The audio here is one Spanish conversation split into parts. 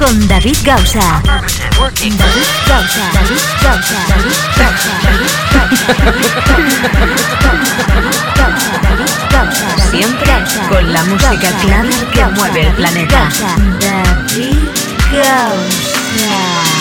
con David Gausa. David Gausa. David Gausa. David Gausa. David Gausa. Siempre con la música clave que mueve el planeta. David Gausa.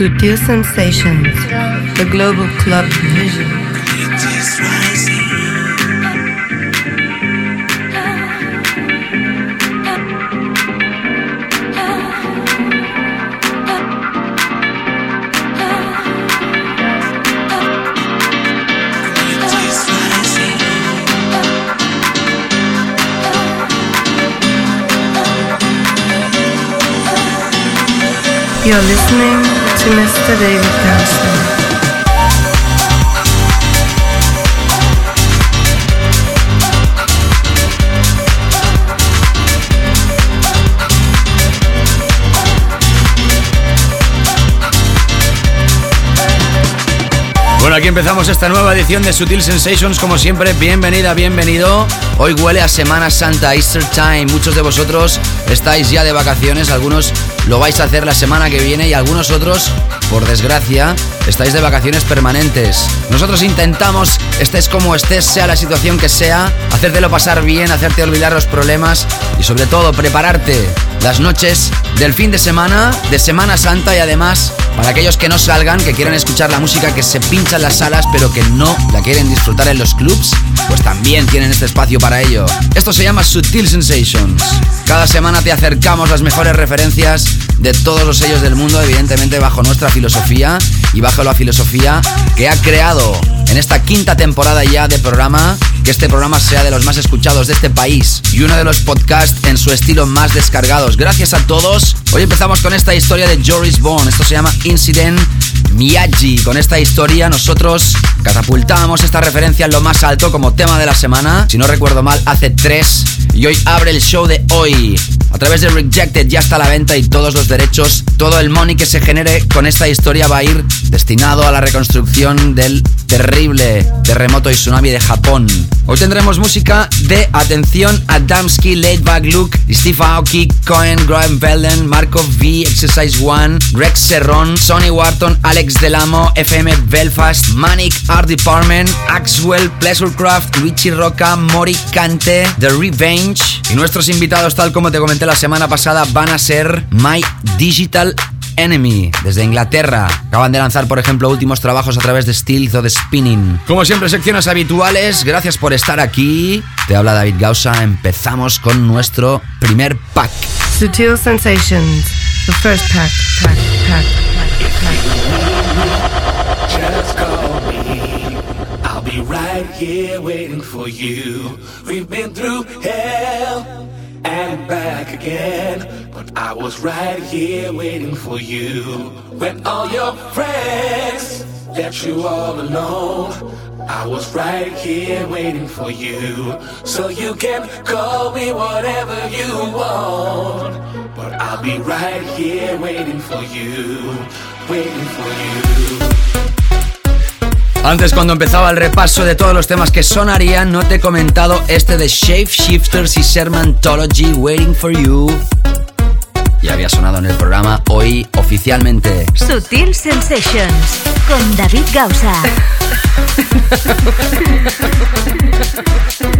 Sutil Sensations, the global club vision. You're listening to Mr. David. Bueno, aquí empezamos esta nueva edición de Sutil Sensations. Como siempre, bienvenida, bienvenido. Hoy huele a Semana Santa, Easter Time. Muchos de vosotros estáis ya de vacaciones, algunos lo vais a hacer la semana que viene y algunos otros, por desgracia, estáis de vacaciones permanentes. Nosotros intentamos, estés como estés, sea la situación que sea, hacértelo pasar bien, hacerte olvidar los problemas y sobre todo prepararte las noches del fin de semana, de Semana Santa y además para aquellos que no salgan, que quieren escuchar la música que se pincha en las salas pero que no la quieren disfrutar en los clubs, pues también tienen este espacio para ello. Esto se llama Sutil Sensations. Cada semana te acercamos las mejores referencias de todos los sellos del mundo, evidentemente bajo nuestra filosofía y bajo la filosofía que ha creado en esta quinta temporada ya de programa, que este programa sea de los más escuchados de este país y uno de los podcasts en su estilo más descargados. Gracias a todos. Hoy empezamos con esta historia de Joris Bond. Esto se llama Incident Miyagi. Con esta historia nosotros catapultábamos esta referencia en lo más alto como tema de la semana. Si no recuerdo mal, hace tres. Y hoy abre el show de hoy. A través de Rejected ya está a la venta y todos los derechos, todo el money que se genere con esta historia va a ir destinado a la reconstrucción del terrible terremoto y tsunami de Japón. Hoy tendremos música de atención a Damsky, Laidback Luke, Steve Aoki, Cohen, Graham Belden, Marco V, Exercise One, Rex Serron, Sonny Wharton, Alex Delamo, FM Belfast, Manic Art Department, Axwell, Pleasurecraft, Luigi Roca, Mori Cante, The Revenge. Y nuestros invitados, tal como te comenté la semana pasada, van a ser My Digital Enemy, desde Inglaterra. Acaban de lanzar, por ejemplo, últimos trabajos a través de Steels o de Spinning. Como siempre, secciones habituales. Gracias por estar aquí. Te habla David Gausa. Empezamos con nuestro primer pack. Sutil Sensations, the first pack, pack, pack, pack, pack. Just call me. I'll be right here waiting for you. We've been through hell and back again. But I was right here waiting for you. When all your friends left you all alone. I was right here waiting for you. So you can call me whatever you want. But I'll be right here waiting for you. Waiting for you. Antes, cuando empezaba el repaso de todos los temas que sonarían, no te he comentado este de Shape Shifters y Sermantology Waiting for You. Ya había sonado en el programa hoy oficialmente. Sutil Sensations con David Gausa.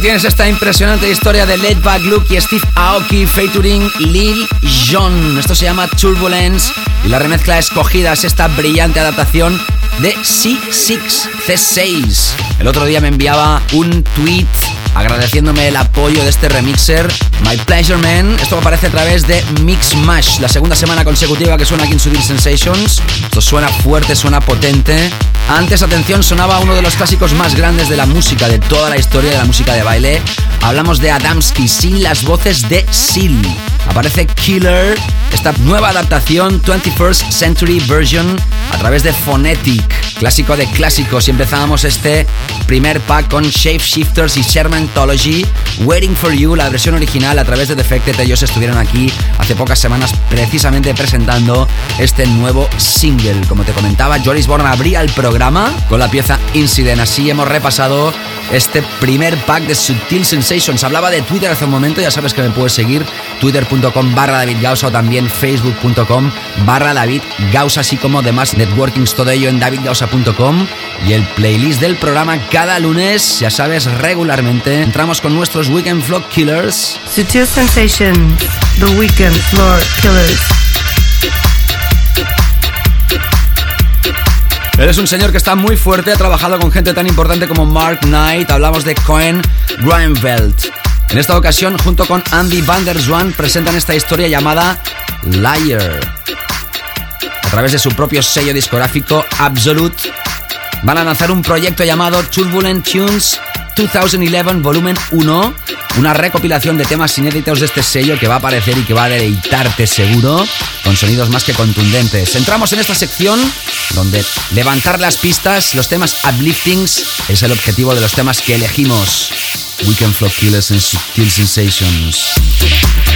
Tienes esta impresionante historia de Led Back Luke y Steve Aoki featuring Lil Jon. Esto se llama Turbulence y la remezcla escogida es esta brillante adaptación de C6, C6. El otro día me enviaba un tweet agradeciéndome el apoyo de este remixer, My Pleasure Man. Esto aparece a través de Mix Mash, la segunda semana consecutiva que suena aquí en Sutil Sensations. Esto suena fuerte, suena potente. Antes, atención, sonaba uno de los clásicos más grandes de la música, de toda la historia de la música de baile. Hablamos de Adamski sin las voces de Seal. Aparece Killer, esta nueva adaptación 21st Century Version a través de Phonetic, clásico de clásicos. Y empezábamos este primer pack con Shape Shifters y Shermantology, Waiting for You, la versión original a través de Defected. Ellos estuvieron aquí hace pocas semanas precisamente presentando este nuevo single. Como te comentaba, Joris Born abría el programa con la pieza Incident. Así hemos repasado este primer pack de Sutil Sensations. Hablaba de Twitter hace un momento, ya sabes que me puedes seguir, twitter.com barra David Gausa o también facebook.com barra David Gausa, así como demás networkings, todo ello en davidgausa.com y el playlist del programa cada lunes, ya sabes, regularmente. Entramos con nuestros Weekend Floor Killers. Sutil Sensations, The Weekend Floor Killers. Eres un señor que está muy fuerte, ha trabajado con gente tan importante como Mark Knight, hablamos de Cohen Greenveld. En esta ocasión, junto con Andy Van der Zwan, presentan esta historia llamada Liar. A través de su propio sello discográfico Absolute van a lanzar un proyecto llamado Turbulent Tunes 2011 Volumen 1, una recopilación de temas inéditos de este sello que va a aparecer y que va a deleitarte seguro con sonidos más que contundentes. Entramos en esta sección donde levantar las pistas, los temas upliftings, es el objetivo de los temas que elegimos. Weekend Flow Killers and Subtle Sensations.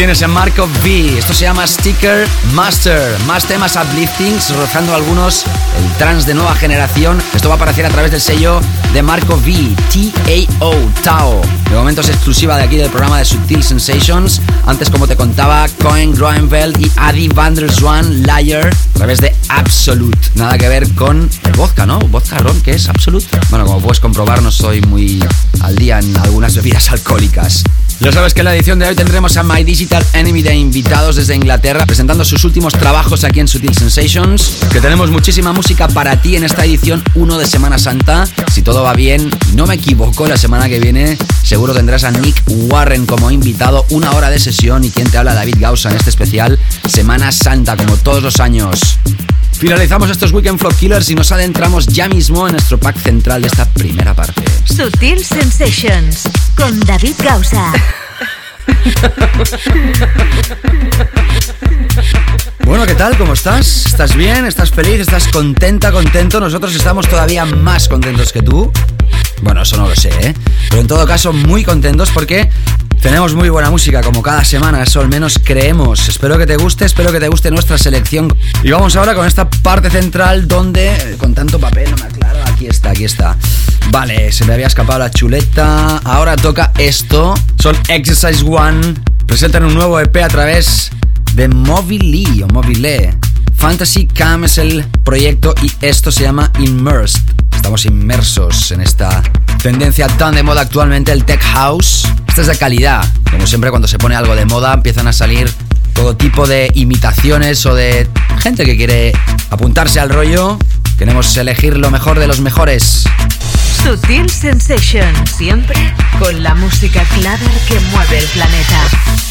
Tienes en Marco V. Esto se llama Sticker Master. Más temas upliftings, rozando algunos el trans de nueva generación. Esto va a aparecer a través del sello de Marco V, T-A-O, Tao. De momento es exclusiva de aquí del programa de Subtil Sensations. Antes, como te contaba, Cohen Groenveld y Adi van der Zwan, Liar, a través de Absolute. Nada que ver con el vodka, ¿no? Vodka ron, ¿qué es Absolute? Bueno, como puedes comprobar, no soy muy al día en algunas bebidas alcohólicas. Ya sabes que en la edición de hoy tendremos a My Digital Enemy de invitados desde Inglaterra presentando sus últimos trabajos aquí en Sutil Sensations. Que tenemos muchísima música para ti en esta edición 1 de Semana Santa. Si todo va bien, no me equivoco, la semana que viene seguro tendrás a Nick Warren como invitado, una hora de sesión y quien te habla David Gausa en este especial Semana Santa, como todos los años. Finalizamos estos Weekend Flow Killers y nos adentramos ya mismo en nuestro pack central de esta primera parte. Sutil Sensations con David Gausa. Bueno, ¿qué tal? ¿Cómo estás? ¿Estás bien? ¿Estás feliz? ¿Estás contenta, contento? Nosotros estamos todavía más contentos que tú. Bueno, eso no lo sé, ¿eh? Pero en todo caso, muy contentos porque tenemos muy buena música como cada semana, eso al menos creemos. Espero que te guste, espero que te guste nuestra selección. Y vamos ahora con esta parte central donde, con tanto papel, no me aclaro, aquí está, aquí está. Vale, se me había escapado la chuleta. Ahora toca esto. Son Exercise One. Presentan un nuevo EP a través de Mobile o Mobile. Fantasy Cam es el proyecto y esto se llama Immersed. Estamos inmersos en esta tendencia tan de moda actualmente, el Tech House. Esta es de calidad. Como siempre cuando se pone algo de moda empiezan a salir todo tipo de imitaciones o de gente que quiere apuntarse al rollo. Queremos elegir lo mejor de los mejores. Sutil Sensation, siempre con la música clara que mueve el planeta.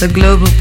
The Global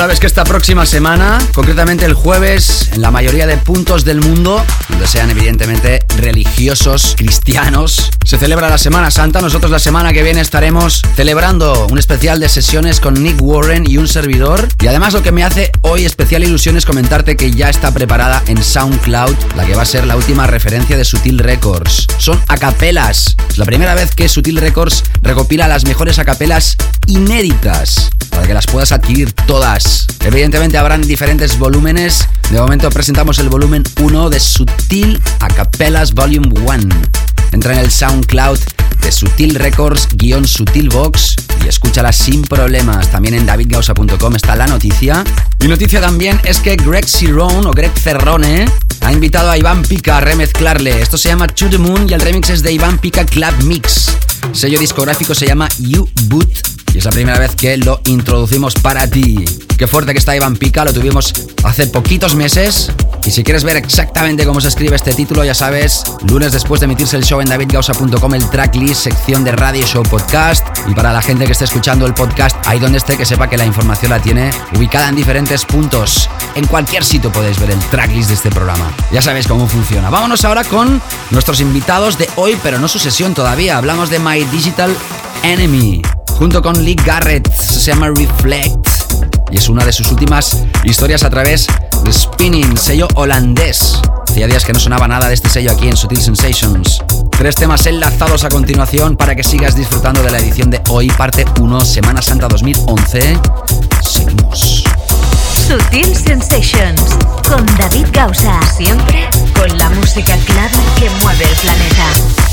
sabes que esta próxima semana, concretamente el jueves, en la mayoría de puntos del mundo, donde sean evidentemente religiosos, cristianos, se celebra la Semana Santa. Nosotros la semana que viene estaremos celebrando un especial de sesiones con Nick Warren y un servidor. Y además lo que me hace hoy especial ilusión es comentarte que ya está preparada en SoundCloud la que va a ser la última referencia de Sutil Records. Son acapelas. Es la primera vez que Sutil Records recopila las mejores acapelas inéditas para que las puedas adquirir todas. Evidentemente habrán diferentes volúmenes. De momento presentamos el volumen 1 de Sutil Acapelas Volume 1. Entra en el SoundCloud de Sutil Records, guion Sutil Box y escúchala sin problemas. También en davidgausa.com está la noticia. Y noticia también es que Greg Cirone o Greg Cerrone ha invitado a Iván Pica a remezclarle. Esto se llama To the Moon y el remix es de Iván Pica Club Mix. sello discográfico se llama You Boot y es la primera vez que lo introducimos para ti. Qué fuerte que está Iván Pica, lo tuvimos hace poquitos meses. Y si quieres ver exactamente cómo se escribe este título, ya sabes, lunes después de emitirse el show en davidgausa.com, el tracklist, sección de radio show podcast. Y para la gente que esté escuchando el podcast, ahí donde esté, que sepa que la información la tiene ubicada en diferentes puntos. En cualquier sitio podéis ver el tracklist de este programa. Ya sabéis cómo funciona. Vámonos ahora con nuestros invitados de hoy, pero no su sesión todavía. Hablamos de My Digital Enemy. junto con Lee Garrett. Se llama Reflect y es una de sus últimas historias a través de Spinning, sello holandés. Hacía días que no sonaba nada de este sello aquí en Sutil Sensations. Tres temas enlazados a continuación para que sigas disfrutando de la edición de hoy, parte 1, Semana Santa 2011. Seguimos. Sutil Sensations con David Gausa. Siempre con la música clara que mueve el planeta.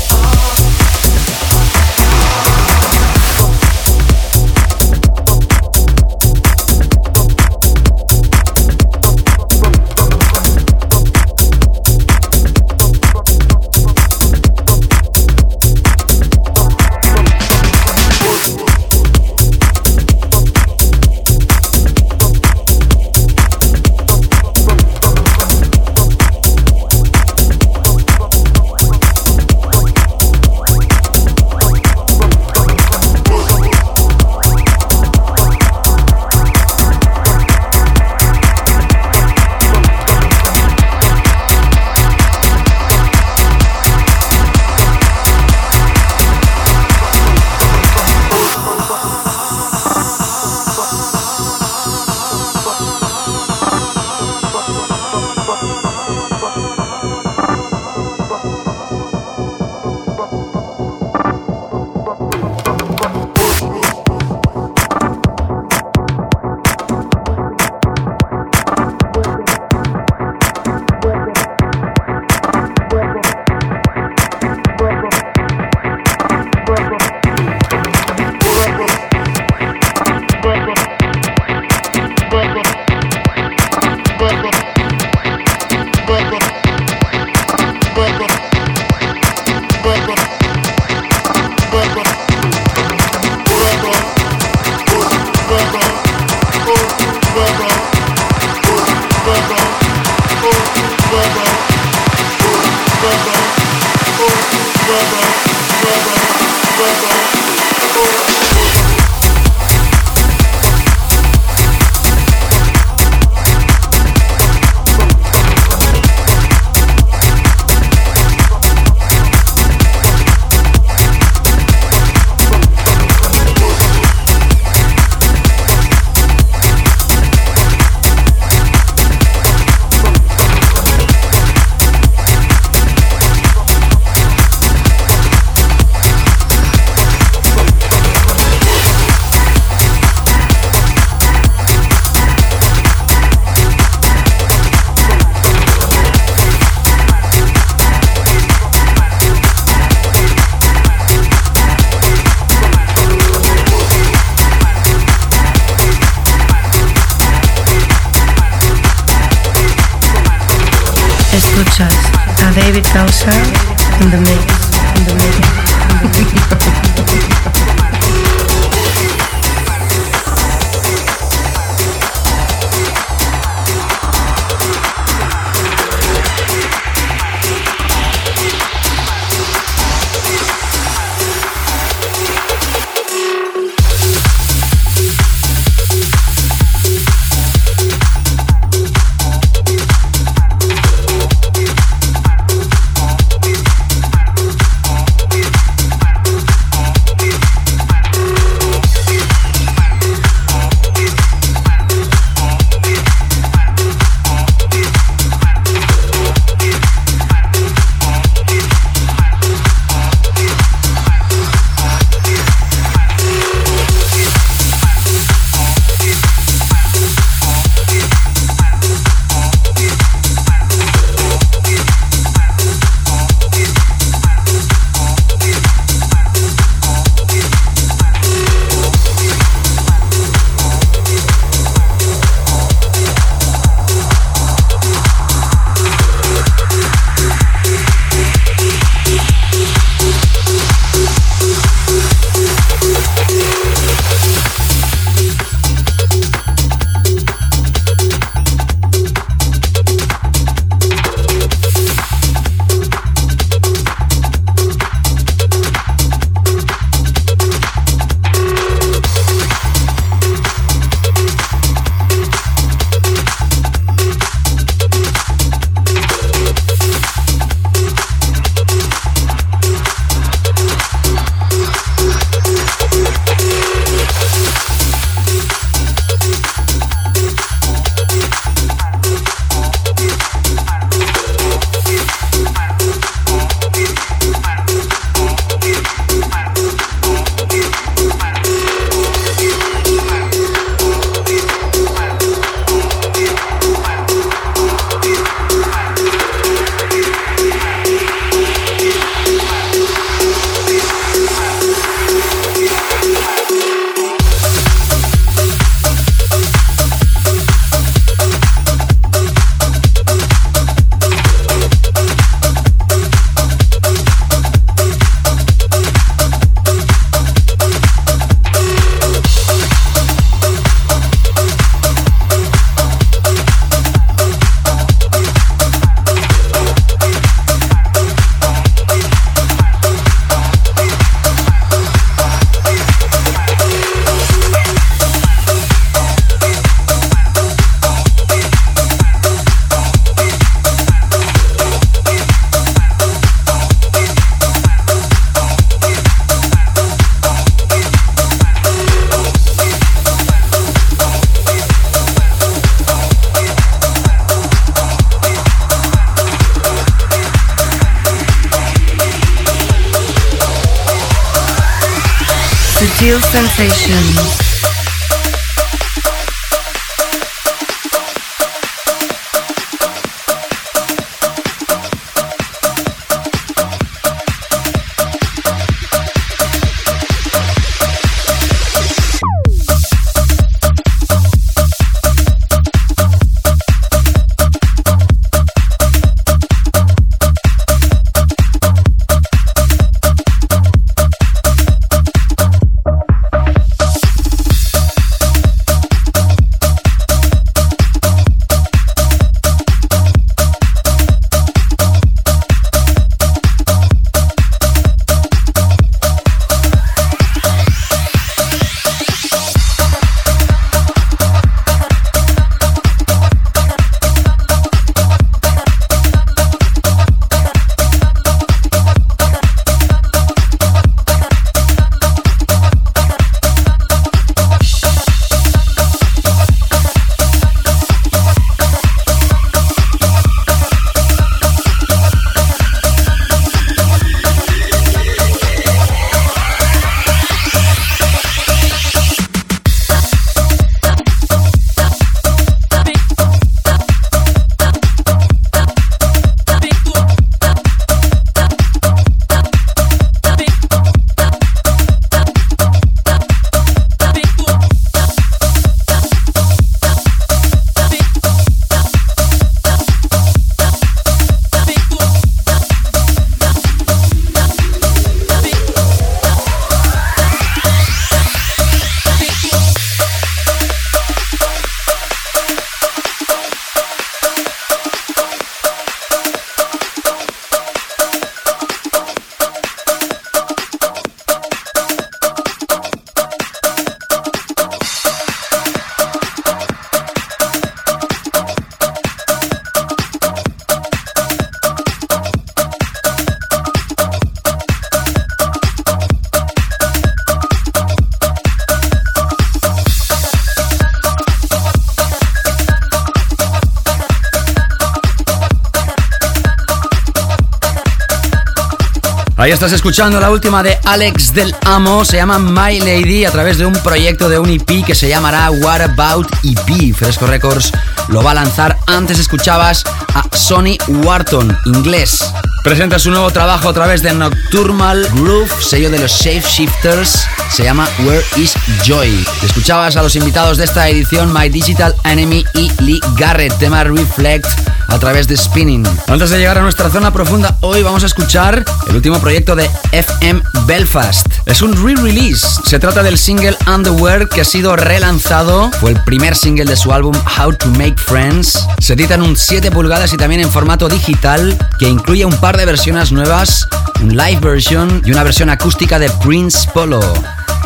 Estás escuchando la última de Alex del Amo, se llama My Lady a través de un proyecto de un EP que se llamará What About EP. Fresco Records lo va a lanzar. Antes escuchabas a Sonny Wharton, inglés. Presenta su nuevo trabajo a través de Nocturnal Groove, sello de los Shape Shifters. Se llama Where is Joy. Escuchabas a los invitados de esta edición My Digital Enemy y Lee Garrett, tema Reflect a través de Spinning. Antes de llegar a nuestra zona profunda, hoy vamos a escuchar el último proyecto de FM Belfast. Es un re-release. Se trata del single Underwear que ha sido relanzado. Fue el primer single de su álbum How to Make Friends. Se edita en un 7 pulgadas y también en formato digital que incluye un par de versiones nuevas, un live version y una versión acústica de Prince Polo.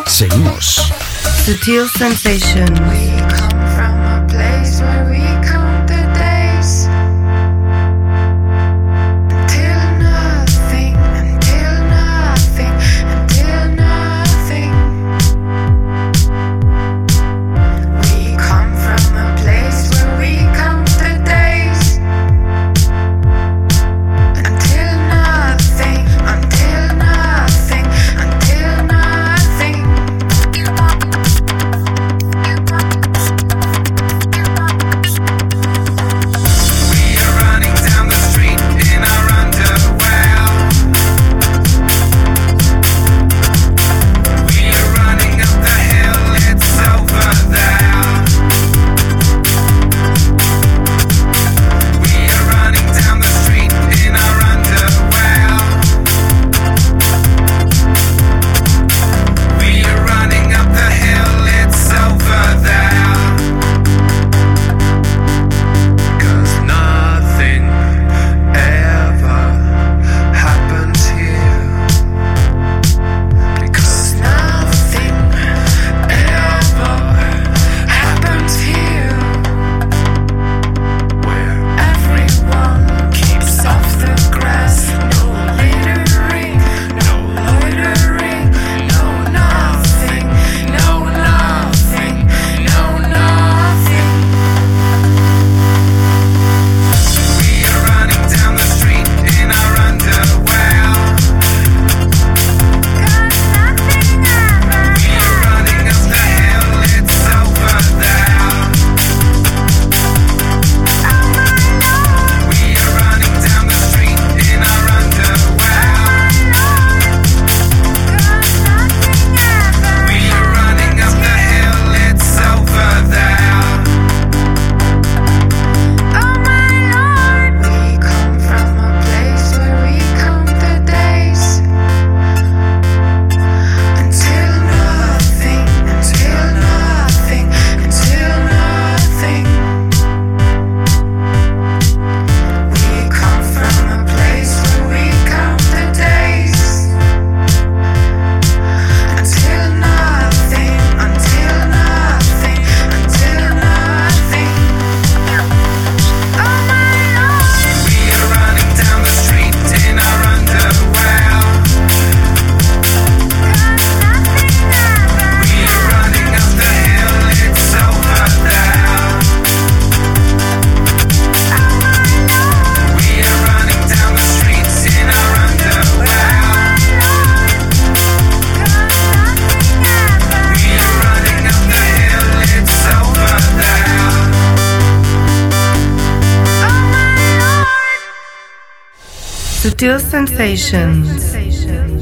Seguimos. Sutil Sensations.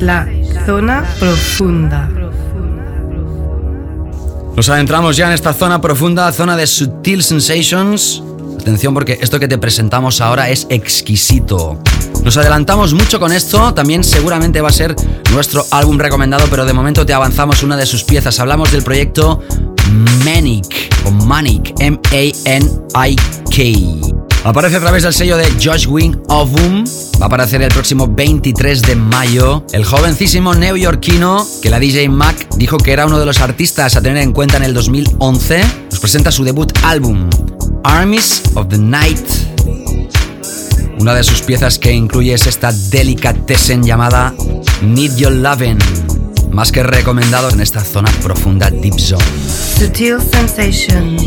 La zona profunda. Nos adentramos ya en esta zona profunda, zona de Sutil Sensations. Atención porque esto que te presentamos ahora es exquisito. Nos adelantamos mucho con esto, también seguramente va a ser nuestro álbum recomendado, pero de momento te avanzamos una de sus piezas. Hablamos del proyecto Manic o Manic, M-A-N-I-K. Aparece a través del sello de Josh Wing Ovum. Va a aparecer el próximo 23 de mayo. El jovencísimo neoyorquino que la DJ Mac dijo que era uno de los artistas a tener en cuenta en el 2011, nos presenta su debut álbum, Armies of the Night. Una de sus piezas que incluye es esta delicatessen llamada Need Your Lovin', más que recomendado en esta zona profunda. Sutil Sensations,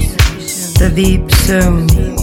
the Deep Zone.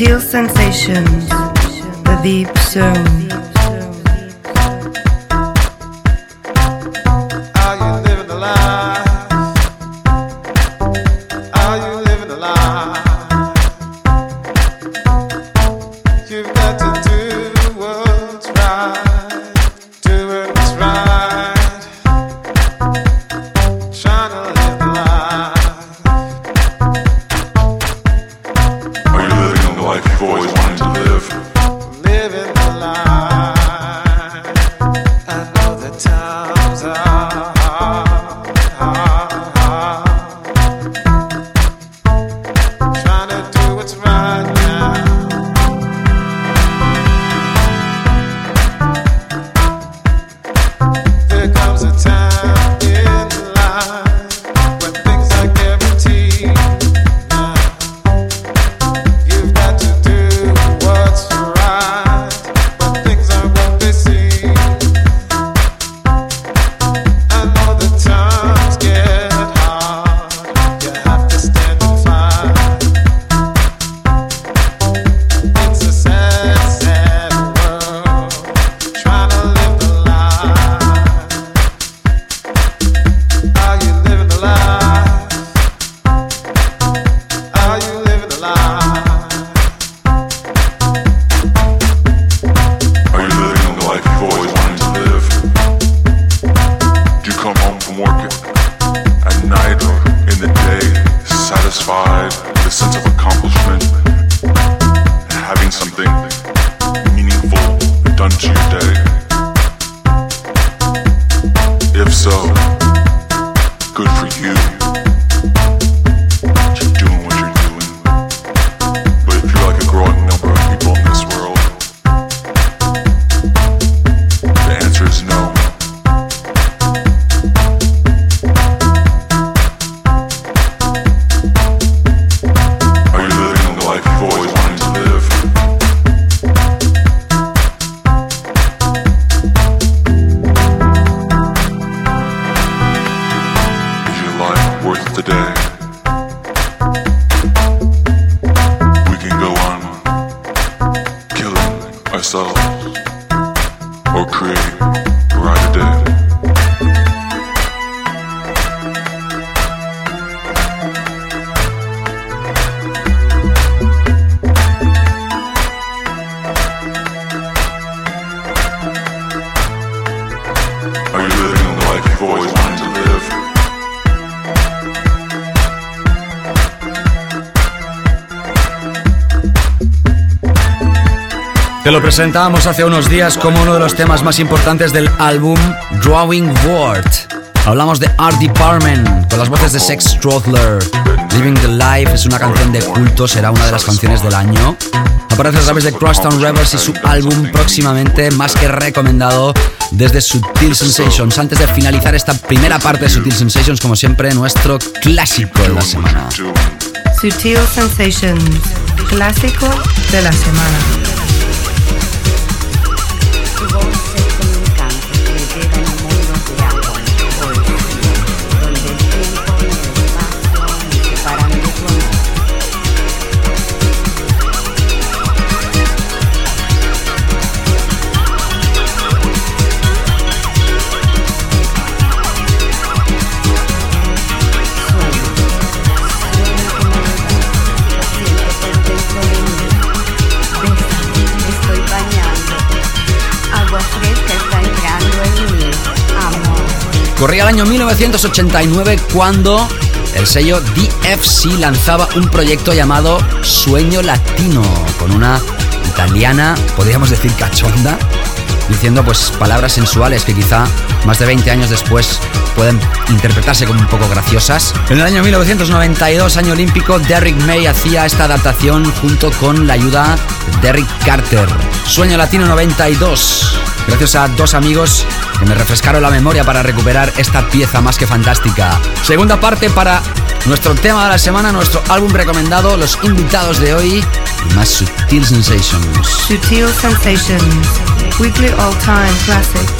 Sutil sensations, the deep today. Zone. lo presentábamos hace unos días como uno de los temas más importantes del álbum Drawing Word. Hablamos de Art Department con las voces de Sex Strothler. Living the Life es una canción de culto, será una de las canciones del año. Aparece a través de Crosstown Rebels y su álbum próximamente más que recomendado desde Sutil Sensations. Antes de finalizar esta primera parte de Sutil Sensations, como siempre, nuestro clásico de la semana. Sutil Sensations, clásico de la semana. Corría el año 1989 cuando el sello DFC lanzaba un proyecto llamado Sueño Latino, con una italiana, podríamos decir cachonda, diciendo pues palabras sensuales que quizá más de 20 años después pueden interpretarse como un poco graciosas. En el año 1992, año olímpico, Derrick May hacía esta adaptación junto con la ayuda de Derrick Carter. Sueño Latino 92. Gracias a dos amigos que me refrescaron la memoria para recuperar esta pieza más que fantástica. Segunda parte para nuestro tema de la semana, nuestro álbum recomendado, los invitados de hoy más Sutil Sensations. Sutil Sensations, Weekly All Time Classic.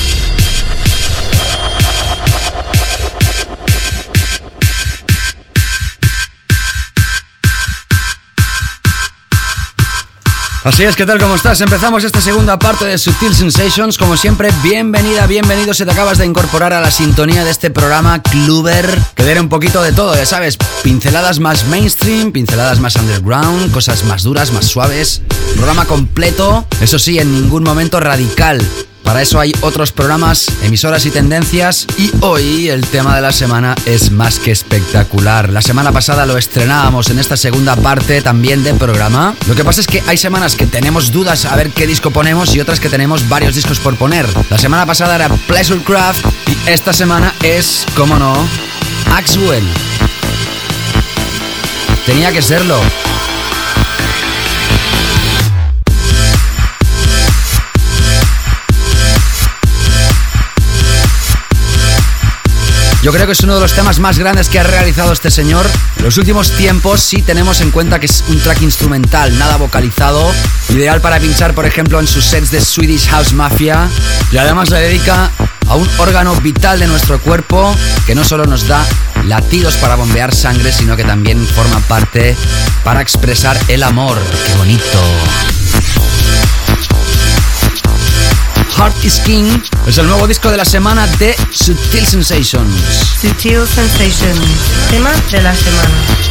Así es, ¿qué tal? ¿Cómo estás? Empezamos esta segunda parte de Subtil Sensations. Como siempre, bienvenida, bienvenido si te acabas de incorporar a la sintonía de este programa Cluber, que viene un poquito de todo, ya sabes, pinceladas más mainstream, pinceladas más underground, cosas más duras, más suaves. Programa completo, eso sí, en ningún momento radical. Para eso hay otros programas, emisoras y tendencias. Y hoy el tema de la semana es más que espectacular. La semana pasada lo estrenábamos en esta segunda parte también del programa. Lo que pasa es que hay semanas que tenemos dudas a ver qué disco ponemos y otras que tenemos varios discos por poner. La semana pasada era Pleasurecraft y esta semana es, como no, Axwell. Tenía que serlo. Yo creo que es uno de los temas más grandes que ha realizado este señor en los últimos tiempos si tenemos en cuenta que es un track instrumental, nada vocalizado, ideal para pinchar por ejemplo en sus sets de Swedish House Mafia y además le dedica a un órgano vital de nuestro cuerpo que no solo nos da latidos para bombear sangre, sino que también forma parte para expresar el amor. ¡Qué bonito! Heart is King es el nuevo disco de la semana de Sutil Sensations. Sutil Sensations, tema de la semana.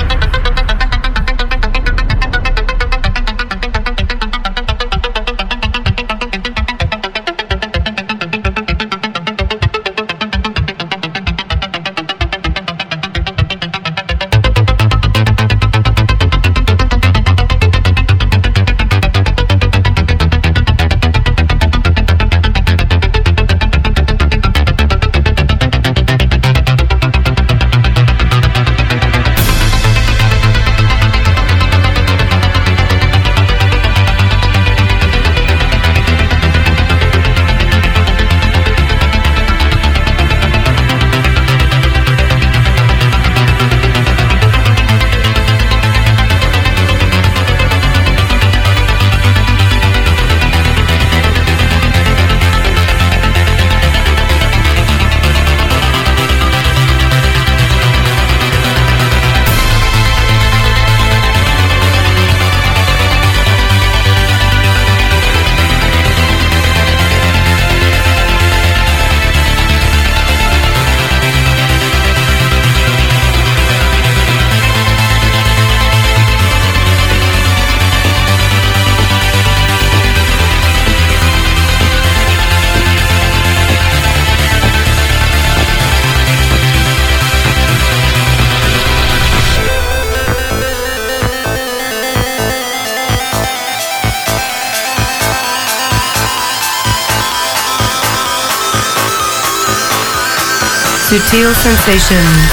Sensations,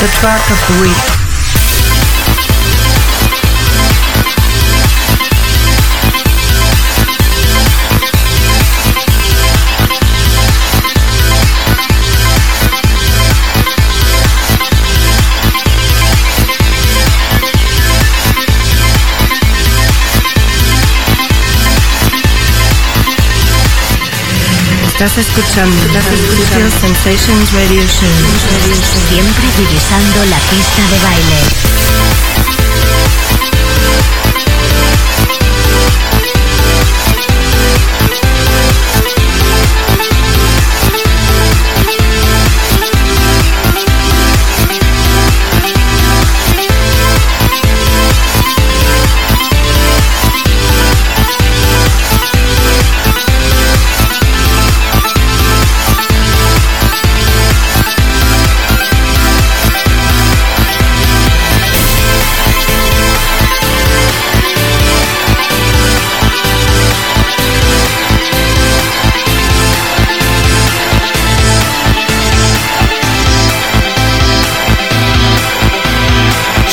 the track of the week. Estás escuchando, estás escuchando Sensations Radio Show. Siempre divisando la pista de baile.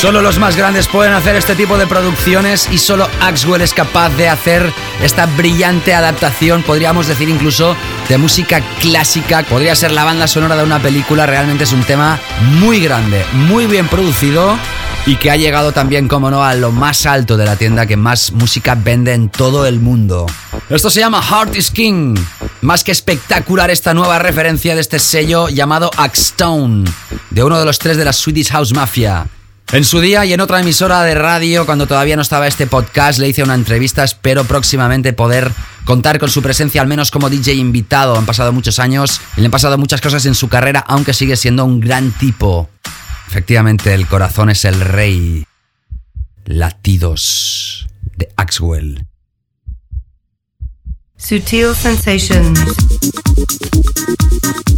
Solo los más grandes pueden hacer este tipo de producciones y solo Axwell es capaz de hacer esta brillante adaptación, podríamos decir incluso de música clásica. Podría ser la banda sonora de una película, realmente es un tema muy grande, muy bien producido y que ha llegado también, como no, a lo más alto de la tienda que más música vende en todo el mundo. Esto se llama Heart is King. Más que espectacular esta nueva referencia de este sello llamado Axstone, de uno de los tres de la Swedish House Mafia. En su día y en otra emisora de radio, cuando todavía no estaba este podcast, le hice una entrevista. Espero próximamente poder contar con su presencia, al menos como DJ invitado. Han pasado muchos años y le han pasado muchas cosas en su carrera, aunque sigue siendo un gran tipo. Efectivamente, el corazón es el rey. Latidos de Axwell. Sutil Sensations.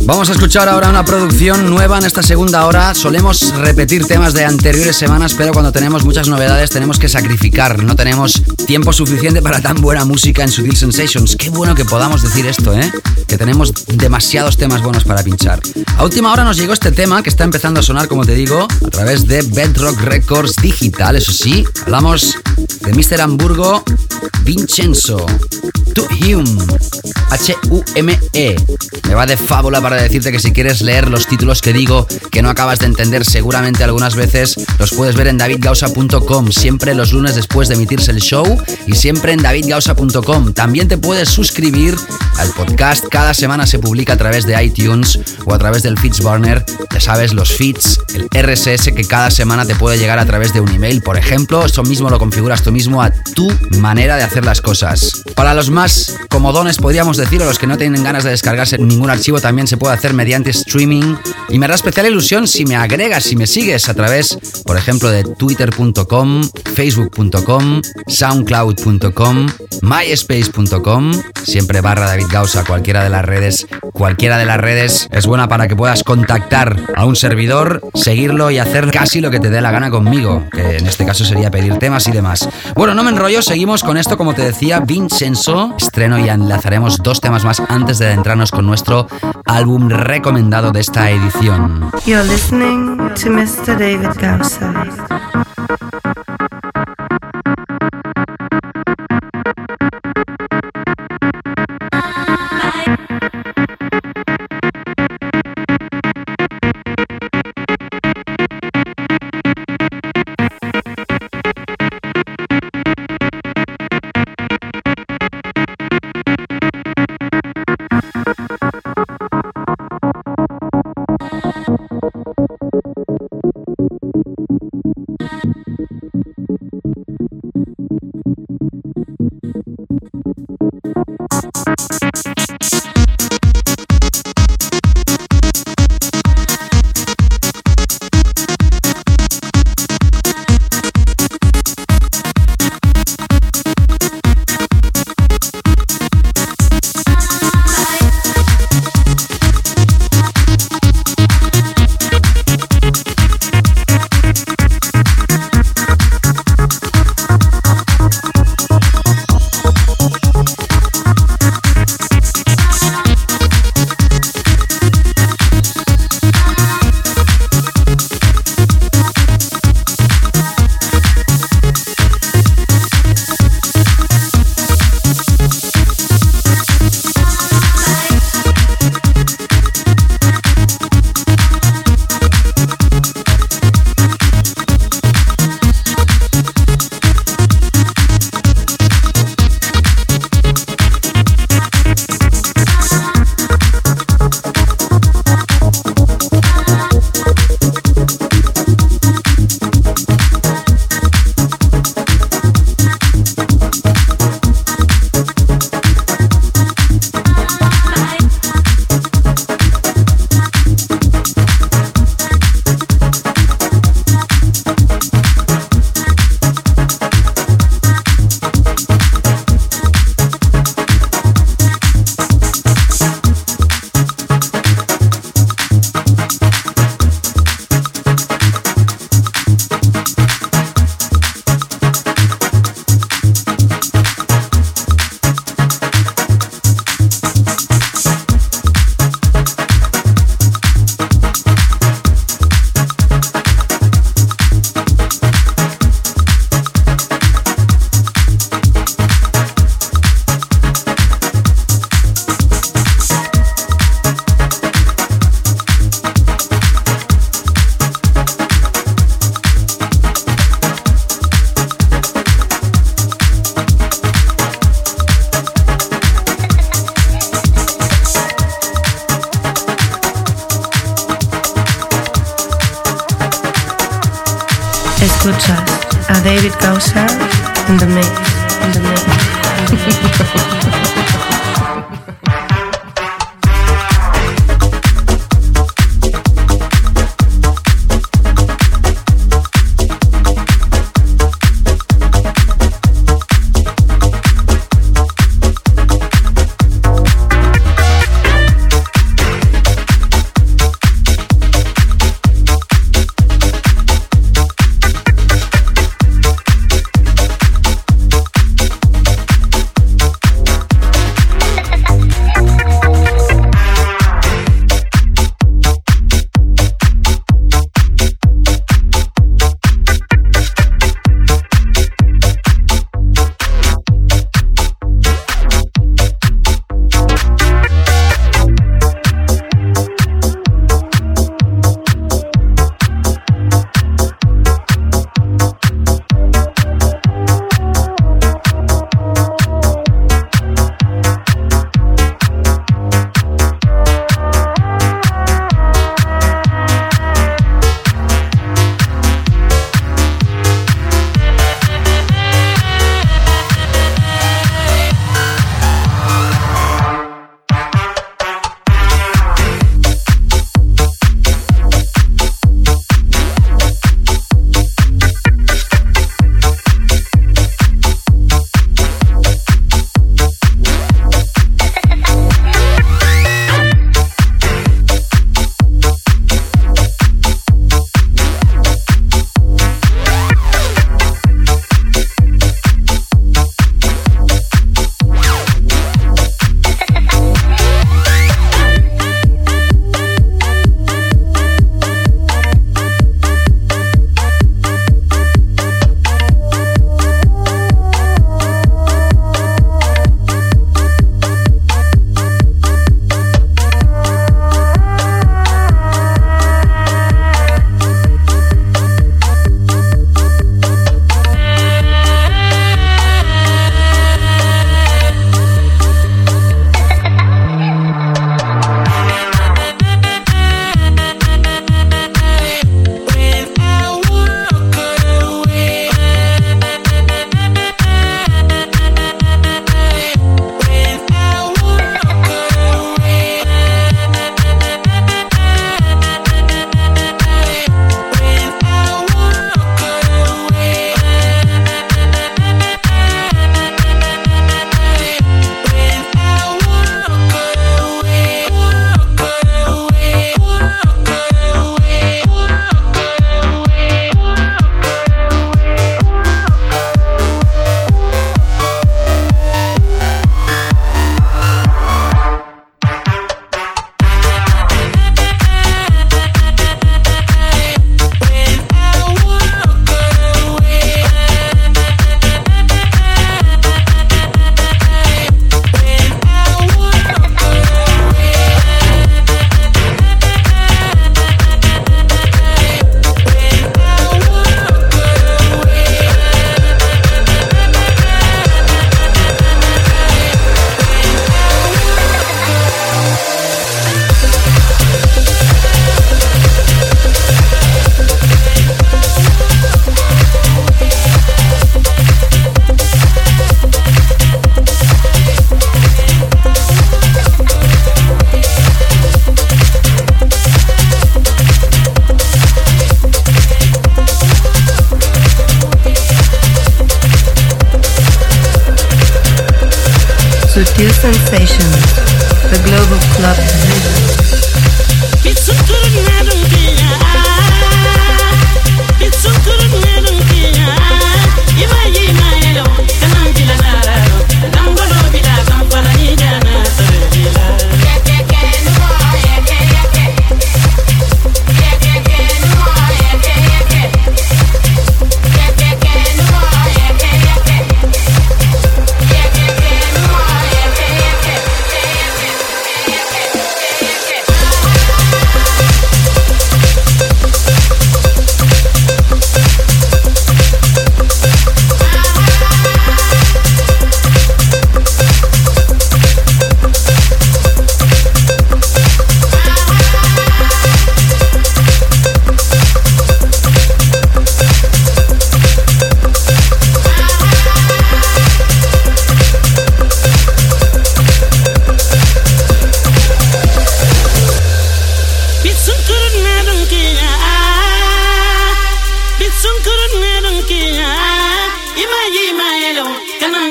Vamos a escuchar ahora una producción nueva en esta segunda hora. Solemos repetir temas de anteriores semanas, pero cuando tenemos muchas novedades tenemos que sacrificar. No tenemos tiempo suficiente para tan buena música en Sutil Sensations. Qué bueno que podamos decir esto, ¿eh? Que tenemos demasiados temas buenos para pinchar. A última hora nos llegó este tema que está empezando a sonar, como te digo, a través de Bedrock Records Digital. Eso sí, hablamos de Mr. Hamburgo Vincenzo. To Hume. H-U-M-E. Me va de fábula para decirte que si quieres leer los títulos que digo que no acabas de entender seguramente algunas veces, los puedes ver en davidgausa.com, siempre los lunes después de emitirse el show y siempre en davidgausa.com. También te puedes suscribir al podcast, cada semana se publica a través de iTunes o a través del Feeds Burner, ya sabes, los feeds, el RSS que cada semana te puede llegar a través de un email, por ejemplo, eso mismo lo configuras tú mismo a tu manera de hacer las cosas. Para los más comodones podríamos decir, o los que no tienen ganas de descargarse ningún archivo, también se puede hacer mediante streaming y me hará especial ilusión si me agregas, si me sigues a través, por ejemplo, de twitter.com, facebook.com, soundcloud.com, myspace.com, siempre barra David Gausa, cualquiera de las redes, cualquiera de las redes es buena para que puedas contactar a un servidor, seguirlo y hacer casi lo que te dé la gana conmigo, que en este caso sería pedir temas y demás. Bueno, no me enrollo, seguimos con esto, como te decía, Vincenzo, estreno y enlazaremos dos temas más antes de adentrarnos con nuestro recomendado de esta edición. You're listening to Mr. David.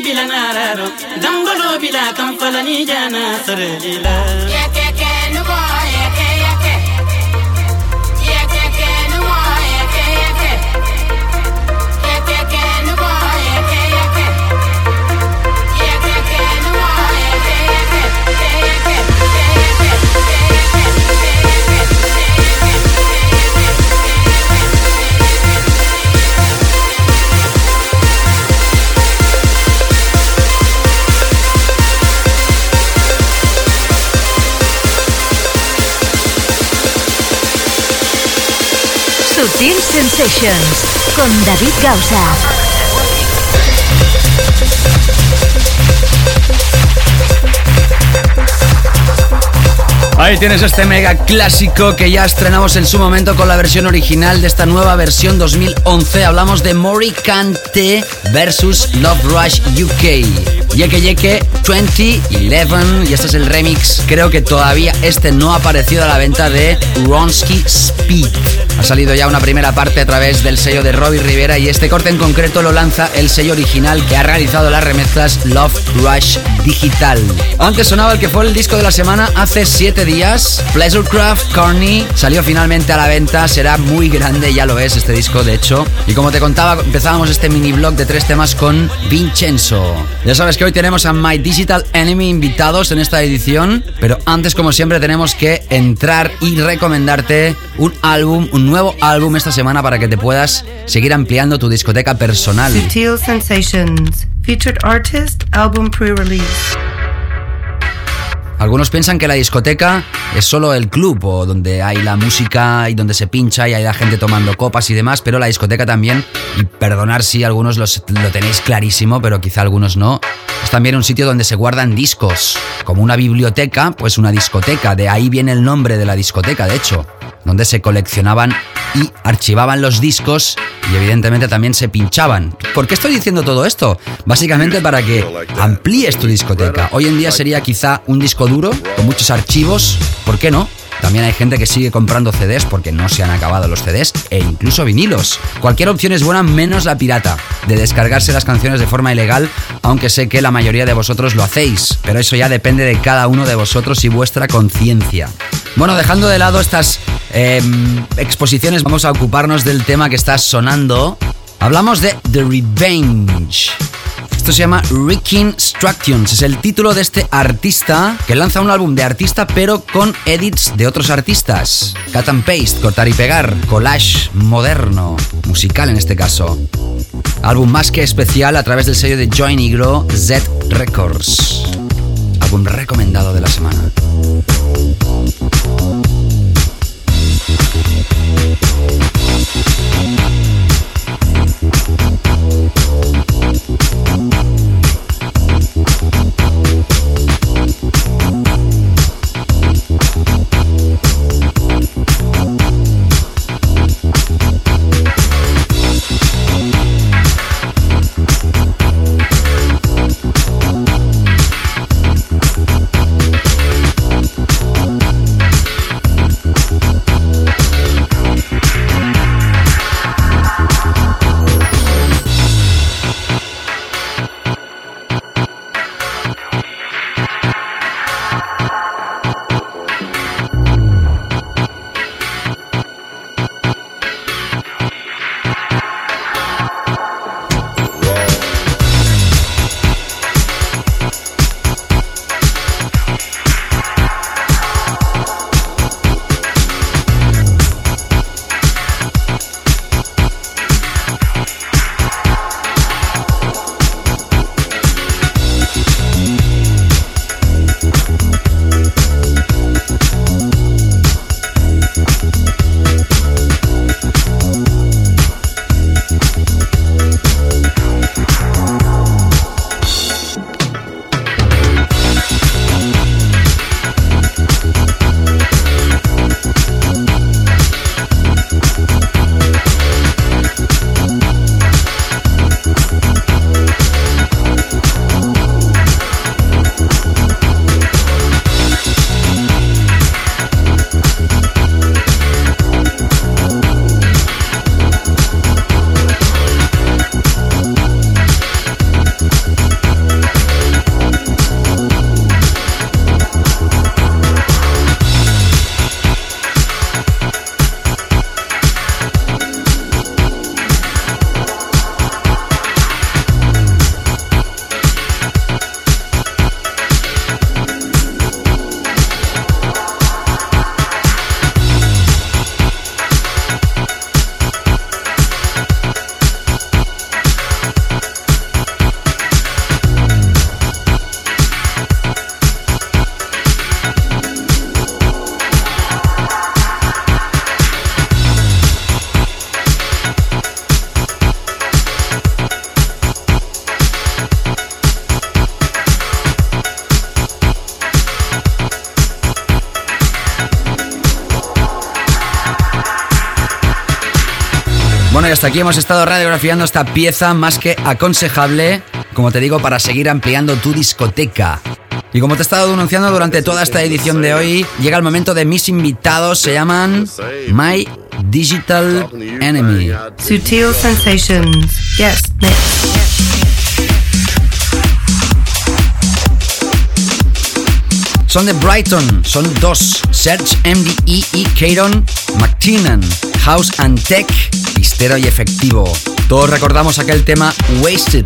bila nararo dambalo bila kamfalani jana yeah, yeah. Sensations con David Gausa. Ahí tienes este mega clásico que ya estrenamos en su momento con la versión original de esta nueva versión 2011. Hablamos de Mori Kante versus Love Rush UK. Yeke Yeke 2011 y este es el remix. Creo que todavía este no ha aparecido a la venta de Ronsky Speed. Ha salido ya una primera parte a través del sello de Robbie Rivera y este corte en concreto lo lanza el sello original que ha realizado las remezclas Love Rush Digital. Antes sonaba el que fue el disco de la semana hace 7 días. Pleasurecraft Carney salió finalmente a la venta. Será muy grande, ya lo es este disco de hecho. Y como te contaba, empezábamos este mini blog de tres temas con Vincenzo. Ya sabes que hoy tenemos a My Digital Enemy invitados en esta edición, pero antes como siempre tenemos que entrar y recomendarte un álbum, un nuevo álbum esta semana para que te puedas seguir ampliando tu discoteca personal. Sutil Sensations, featured artist, album pre-release. Algunos piensan que la discoteca es solo el club o donde hay la música y donde se pincha y hay la gente tomando copas y demás, pero la discoteca también, y perdonar si algunos los, lo tenéis clarísimo, pero quizá algunos no, es también un sitio donde se guardan discos. Como una biblioteca, pues una discoteca, de ahí viene el nombre de la discoteca, de hecho, donde se coleccionaban y archivaban los discos y evidentemente también se pinchaban. ¿Por qué estoy diciendo todo esto? Básicamente para que amplíes tu discoteca. Hoy en día sería quizá un disco duro con muchos archivos, ¿por qué no? También hay gente que sigue comprando CDs porque no se han acabado los CDs e incluso vinilos. Cualquier opción es buena menos la pirata, de descargarse las canciones de forma ilegal, aunque sé que la mayoría de vosotros lo hacéis, pero eso ya depende de cada uno de vosotros y vuestra conciencia. Bueno, dejando de lado estas eh, exposiciones, vamos a ocuparnos del tema que está sonando. Hablamos de The Revenge. Esto se llama Reconstructions. Es el título de este artista que lanza un álbum de artista pero con edits de otros artistas. Cut and paste, cortar y pegar, collage moderno, musical en este caso. Álbum más que especial a través del sello de Joy Negro Z Records. Álbum recomendado de la semana. Aquí hemos estado radiografiando esta pieza más que aconsejable, como te digo, para seguir ampliando tu discoteca. Y como te he estado denunciando durante toda esta edición de hoy, llega el momento de mis invitados, se llaman My Digital Enemy. Sutil Sensations, guest Son de Brighton, son dos, Serge MDE y Kieron McTiernan, House and Tech, y efectivo. Todos recordamos aquel tema Wasted,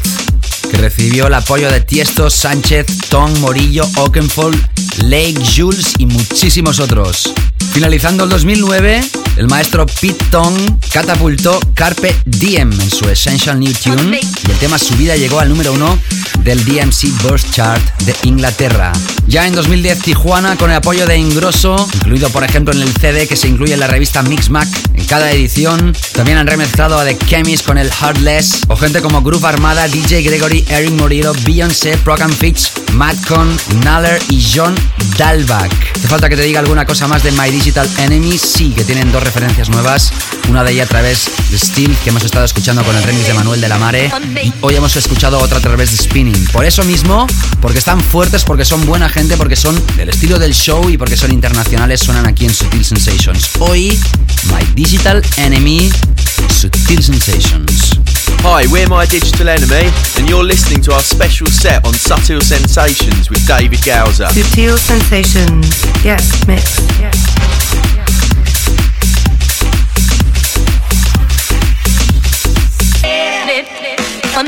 que recibió el apoyo de Tiesto, Sánchez, Tom, Morillo, Oakenfold, Lake, Jules y muchísimos otros. Finalizando el 2009, el maestro Pete Tong catapultó Carpe Diem en su Essential New Tune y el tema Su vida llegó al número uno del DMC Burst Chart de Inglaterra. Ya en 2010 Tijuana con el apoyo de Ingrosso, incluido por ejemplo en el CD que se incluye en la revista Mixmac en cada edición. También han remezclado a The Chemist con el Heartless o gente como Groove Armada, DJ Gregory, Eric Morillo, Beyoncé, Program Fitch, Madcon, Naller y John Dalbach. ¿Te falta que te diga alguna cosa más de My Digital Enemy? Sí, que tienen dos referencias nuevas. Una de ellas a través de Steel, que hemos estado escuchando con el remix de Manuel de la Mare. Y hoy hemos escuchado otra a través de Spinning. Por eso mismo, porque están fuertes, porque son buena gente porque son del estilo del show y porque son internacionales, suenan aquí en Sutil Sensations. Hoy, My Digital Enemy, Sutil Sensations. Hi, we're My Digital Enemy, and you're listening to our special set on Subtle Sensations with David Gowser. Sutil Sensations, yes, mix. Yes. On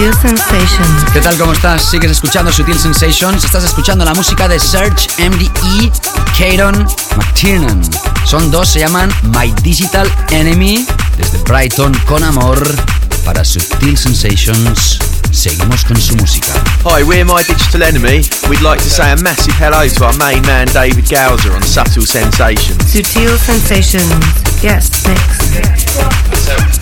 Sutil Sensations. ¿Qué tal? ¿Cómo estás? ¿Sigues escuchando Sutil Sensations? Estás escuchando la música de Serge MDE, Katon McTiernan. Son dos, se llaman My Digital Enemy, desde Brighton con amor para Sutil Sensations. Seguimos con su música. Hi, we're My Digital Enemy. We'd like to say a massive hello to our main man David Gowser on Subtle Sensations. Sutil Sensations. Yes, mix.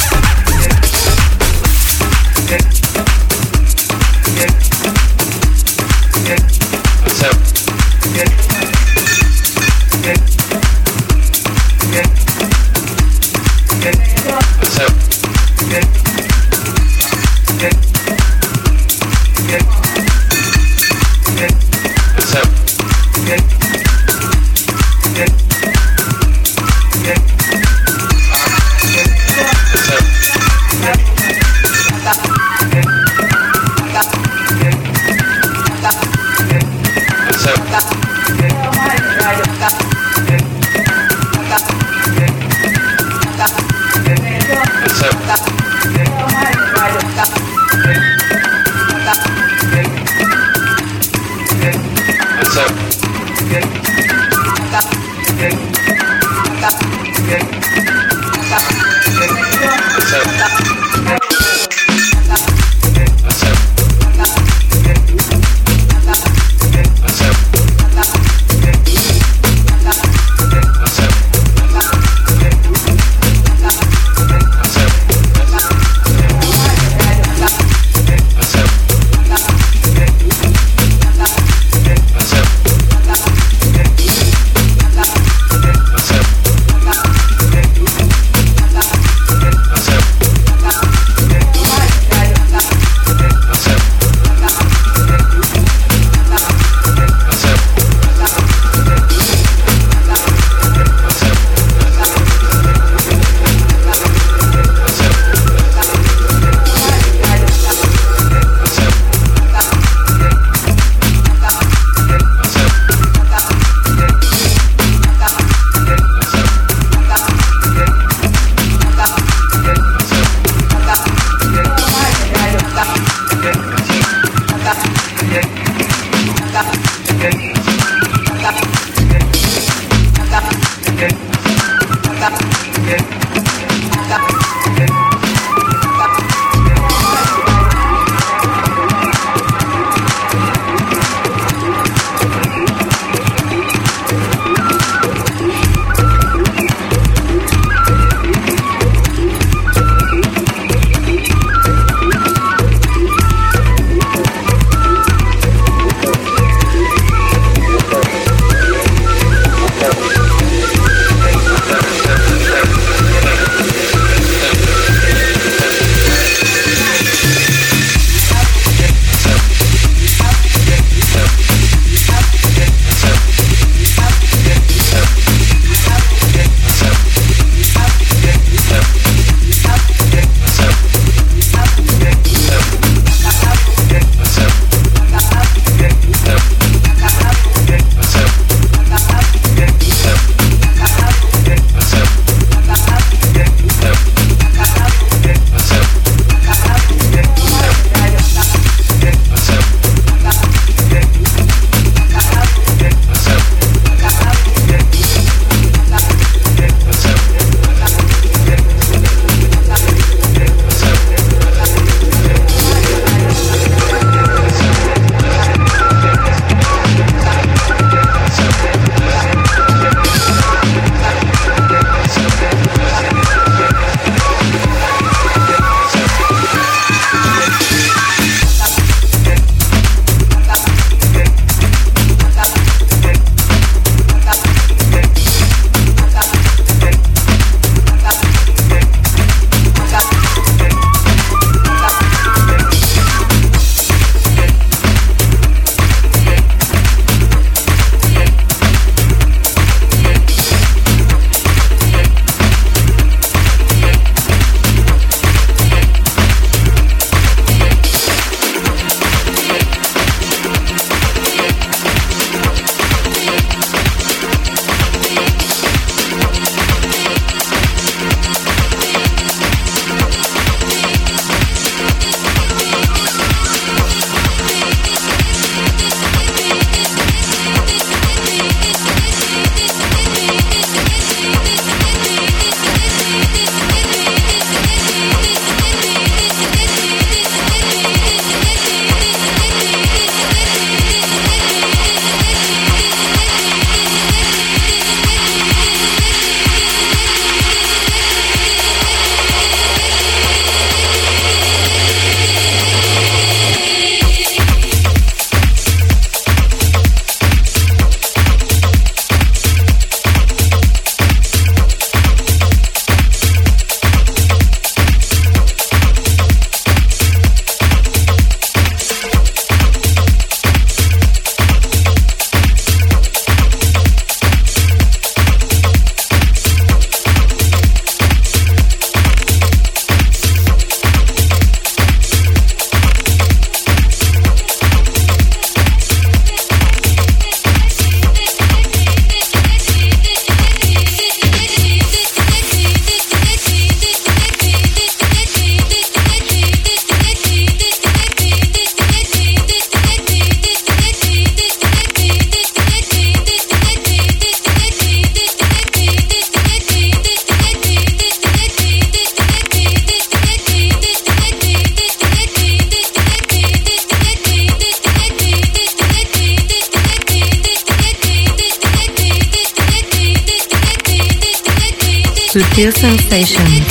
Sutil Sensations,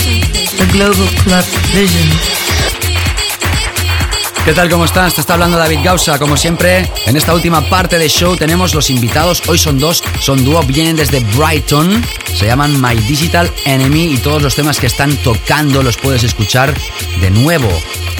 the Global Club Vision. ¿Qué tal? ¿Cómo estás? Te está hablando David Gausa. Como siempre, en esta última parte de show tenemos los invitados. Hoy son dos, son dúo, vienen desde Brighton. Se llaman My Digital Enemy y todos los temas que están tocando los puedes escuchar de nuevo,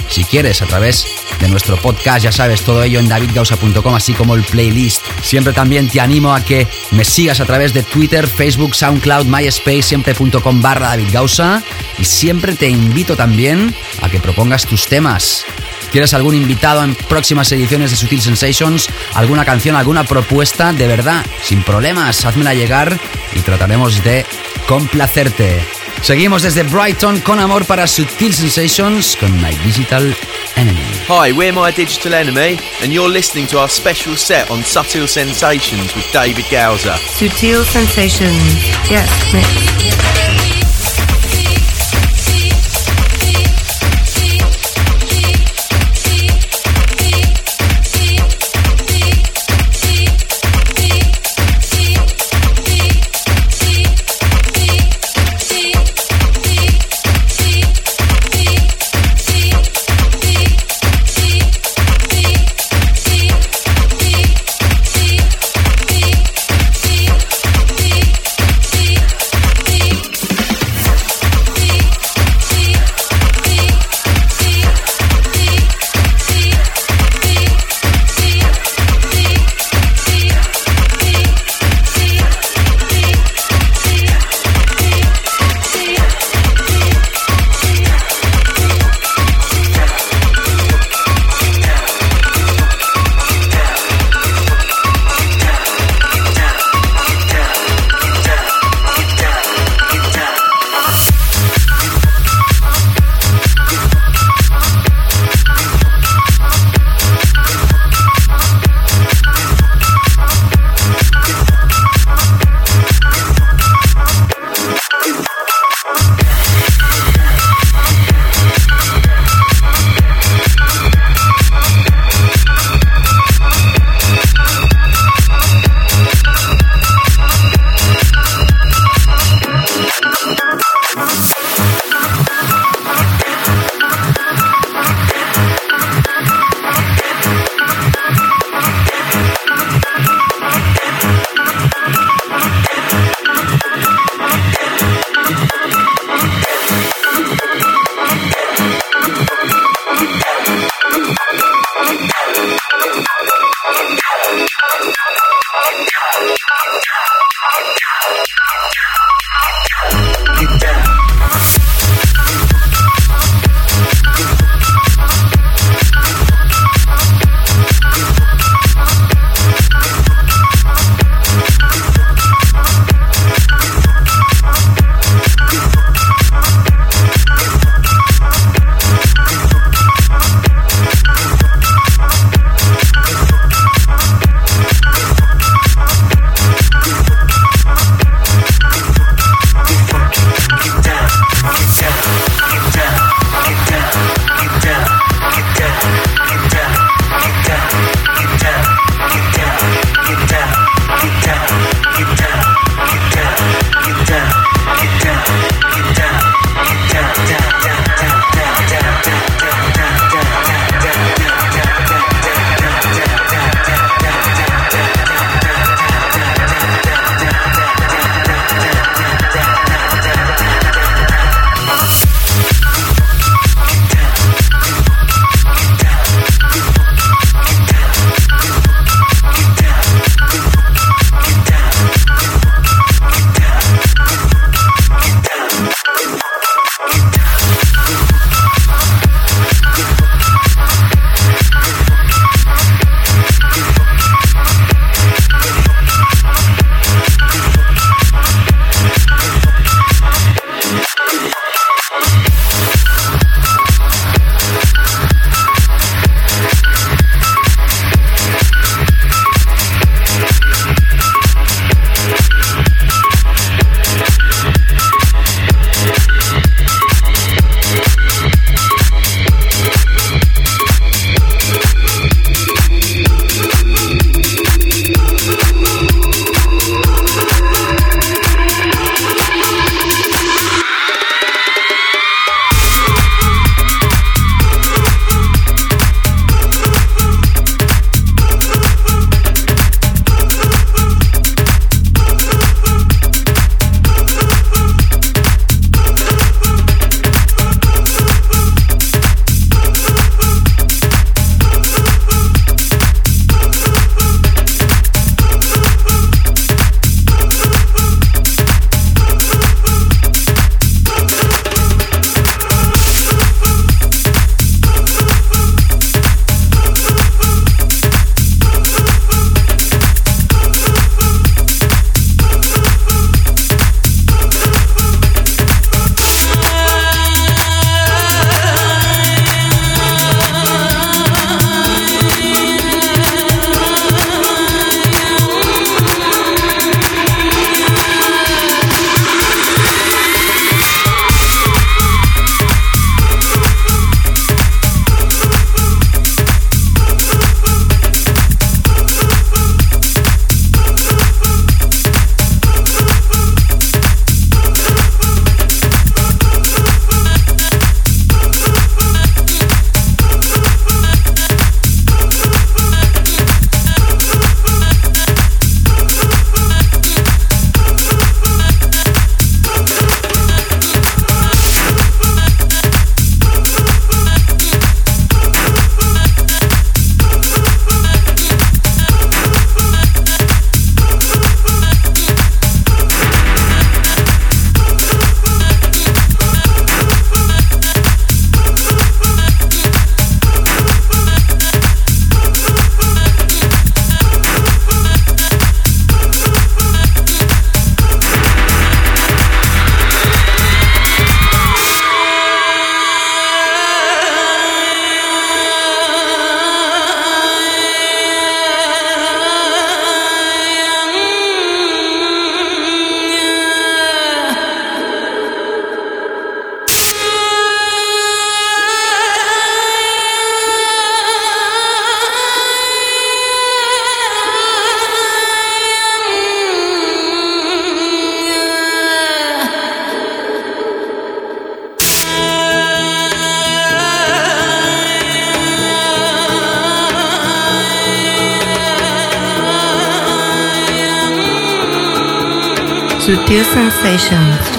si quieres, a través de nuestro podcast. Ya sabes, todo ello en davidgausa.com, así como el playlist. Siempre también te animo a que me sigas a través de Twitter, Facebook, SoundCloud, MySpace, siempre.com barra David Gausa. Y siempre te invito también a que propongas tus temas. ¿Quieres algún invitado en próximas ediciones de Sutil Sensations? ¿Alguna canción, alguna propuesta? De verdad, sin problemas, házmela llegar y trataremos de complacerte. Seguimos desde Brighton con amor para Sutil Sensations con My Digital Enemy. Hi, we're My Digital Enemy, and you're listening to our special set on Subtle Sensations with David Gowser. Sutil Sensations, yes.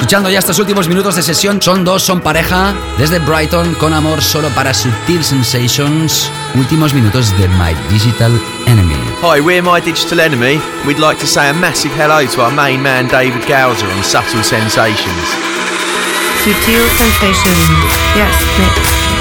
Escuchando ya estos últimos minutos de sesión, son dos, son pareja, desde Brighton, con amor solo para Sutil Sensations. Últimos minutos de My Digital Enemy. Hi, we're My Digital Enemy. We'd like to say a massive hello to our main man David Gowser on Subtle Sensations. Sutil Sensations. Yes, mix.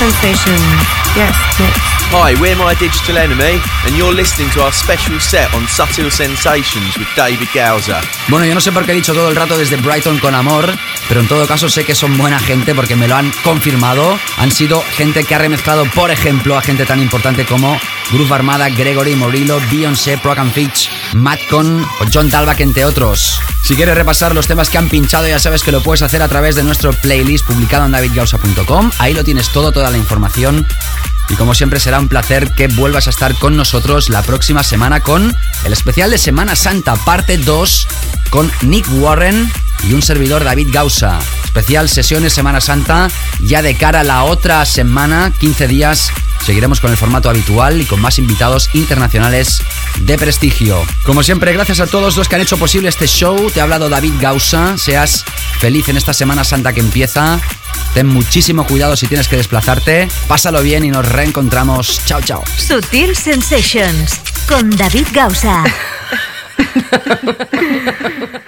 Yes, mix. Hi, we're My Digital Enemy, and you're listening to our special set on Subtle Sensations with David Gausa. Bueno, yo no sé por qué he dicho todo el rato desde Brighton con amor, pero en todo caso sé que son buena gente porque me lo han confirmado. Han sido gente que ha remezclado, por ejemplo, a gente tan importante como Groove Armada, Gregory Morillo, Beyoncé, Procan Fitch, Matt Con o John Dalbach, entre otros. Si quieres repasar los temas que han pinchado, ya sabes que lo puedes hacer a través de nuestro playlist publicado en davidgausa.com. Ahí lo tienes todo, toda la información. Y como siempre será un placer que vuelvas a estar con nosotros la próxima semana con el especial de Semana Santa, parte 2, con Nick Warren y un servidor David Gausa. Especial sesiones Semana Santa, ya de cara a la otra semana, 15 días. Seguiremos con el formato habitual y con más invitados internacionales de prestigio. Como siempre, gracias a todos los que han hecho posible este show. Te ha hablado David Gausa. Seas feliz en esta Semana Santa que empieza. Ten muchísimo cuidado si tienes que desplazarte. Pásalo bien y nos reencontramos. Chao, chao. Sutil Sensations con David Gausa.